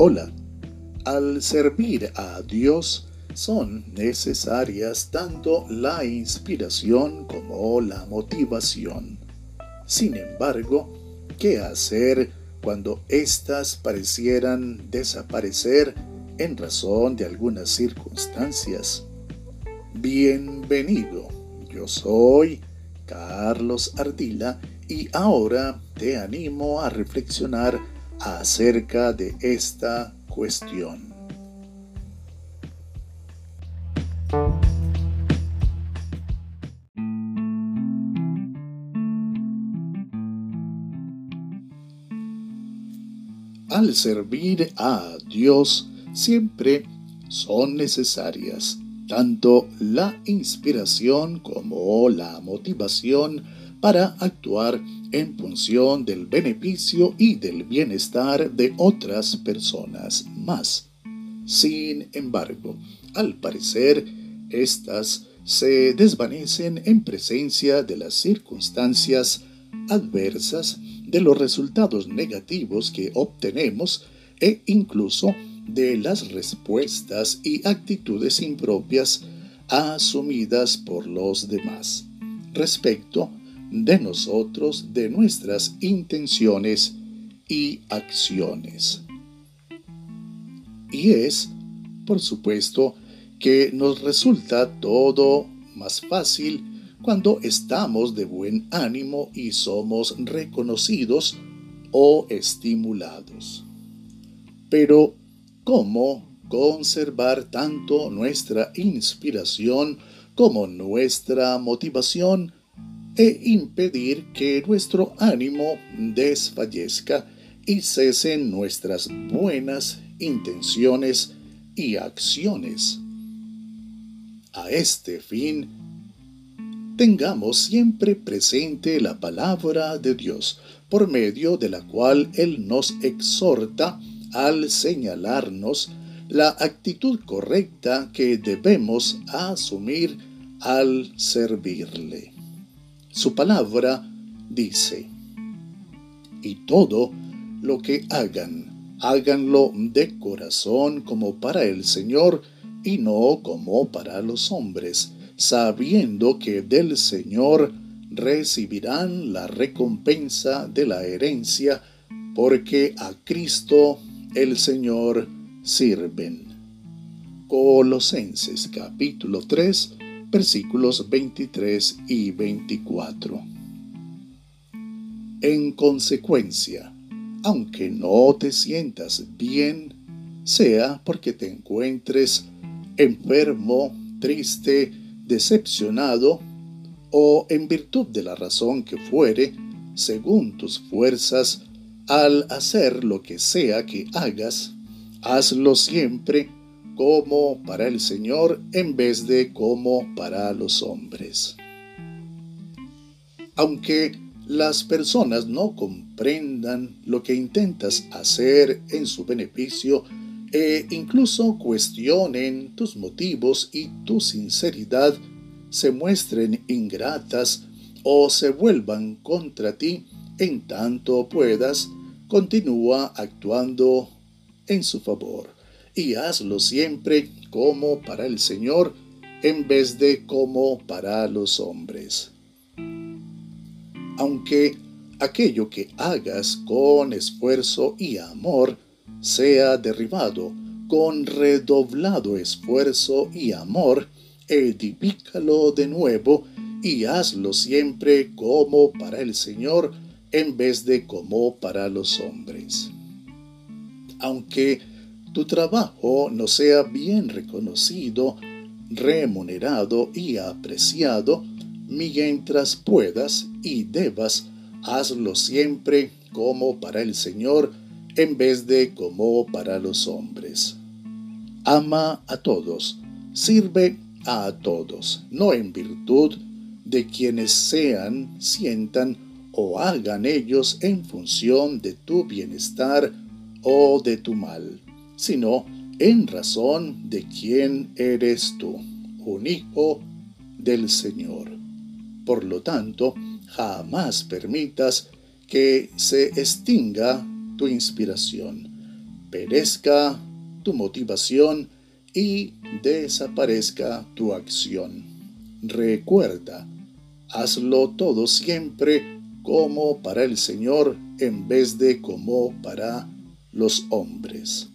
Hola, al servir a Dios son necesarias tanto la inspiración como la motivación. Sin embargo, ¿qué hacer cuando éstas parecieran desaparecer en razón de algunas circunstancias? Bienvenido, yo soy Carlos Ardila y ahora te animo a reflexionar acerca de esta cuestión. Al servir a Dios siempre son necesarias tanto la inspiración como la motivación para actuar en función del beneficio y del bienestar de otras personas más. Sin embargo, al parecer, estas se desvanecen en presencia de las circunstancias adversas, de los resultados negativos que obtenemos e incluso de las respuestas y actitudes impropias asumidas por los demás respecto de nosotros, de nuestras intenciones y acciones. Y es, por supuesto, que nos resulta todo más fácil cuando estamos de buen ánimo y somos reconocidos o estimulados. Pero, ¿cómo conservar tanto nuestra inspiración como nuestra motivación e impedir que nuestro ánimo desfallezca y cesen nuestras buenas intenciones y acciones. A este fin, tengamos siempre presente la palabra de Dios, por medio de la cual Él nos exhorta al señalarnos la actitud correcta que debemos asumir al servirle. Su palabra dice, y todo lo que hagan, háganlo de corazón como para el Señor y no como para los hombres, sabiendo que del Señor recibirán la recompensa de la herencia, porque a Cristo el Señor sirven. Colosenses capítulo 3 versículos 23 y 24. En consecuencia, aunque no te sientas bien, sea porque te encuentres enfermo, triste, decepcionado, o en virtud de la razón que fuere, según tus fuerzas, al hacer lo que sea que hagas, hazlo siempre como para el Señor en vez de como para los hombres. Aunque las personas no comprendan lo que intentas hacer en su beneficio e incluso cuestionen tus motivos y tu sinceridad, se muestren ingratas o se vuelvan contra ti, en tanto puedas, continúa actuando en su favor y hazlo siempre como para el Señor en vez de como para los hombres. Aunque aquello que hagas con esfuerzo y amor sea derribado con redoblado esfuerzo y amor, edifícalo de nuevo y hazlo siempre como para el Señor en vez de como para los hombres. Aunque tu trabajo no sea bien reconocido, remunerado y apreciado, mientras puedas y debas, hazlo siempre como para el Señor en vez de como para los hombres. Ama a todos, sirve a todos, no en virtud de quienes sean, sientan o hagan ellos en función de tu bienestar o de tu mal sino en razón de quién eres tú, un hijo del Señor. Por lo tanto, jamás permitas que se extinga tu inspiración. perezca tu motivación y desaparezca tu acción. Recuerda, hazlo todo siempre como para el Señor en vez de como para los hombres.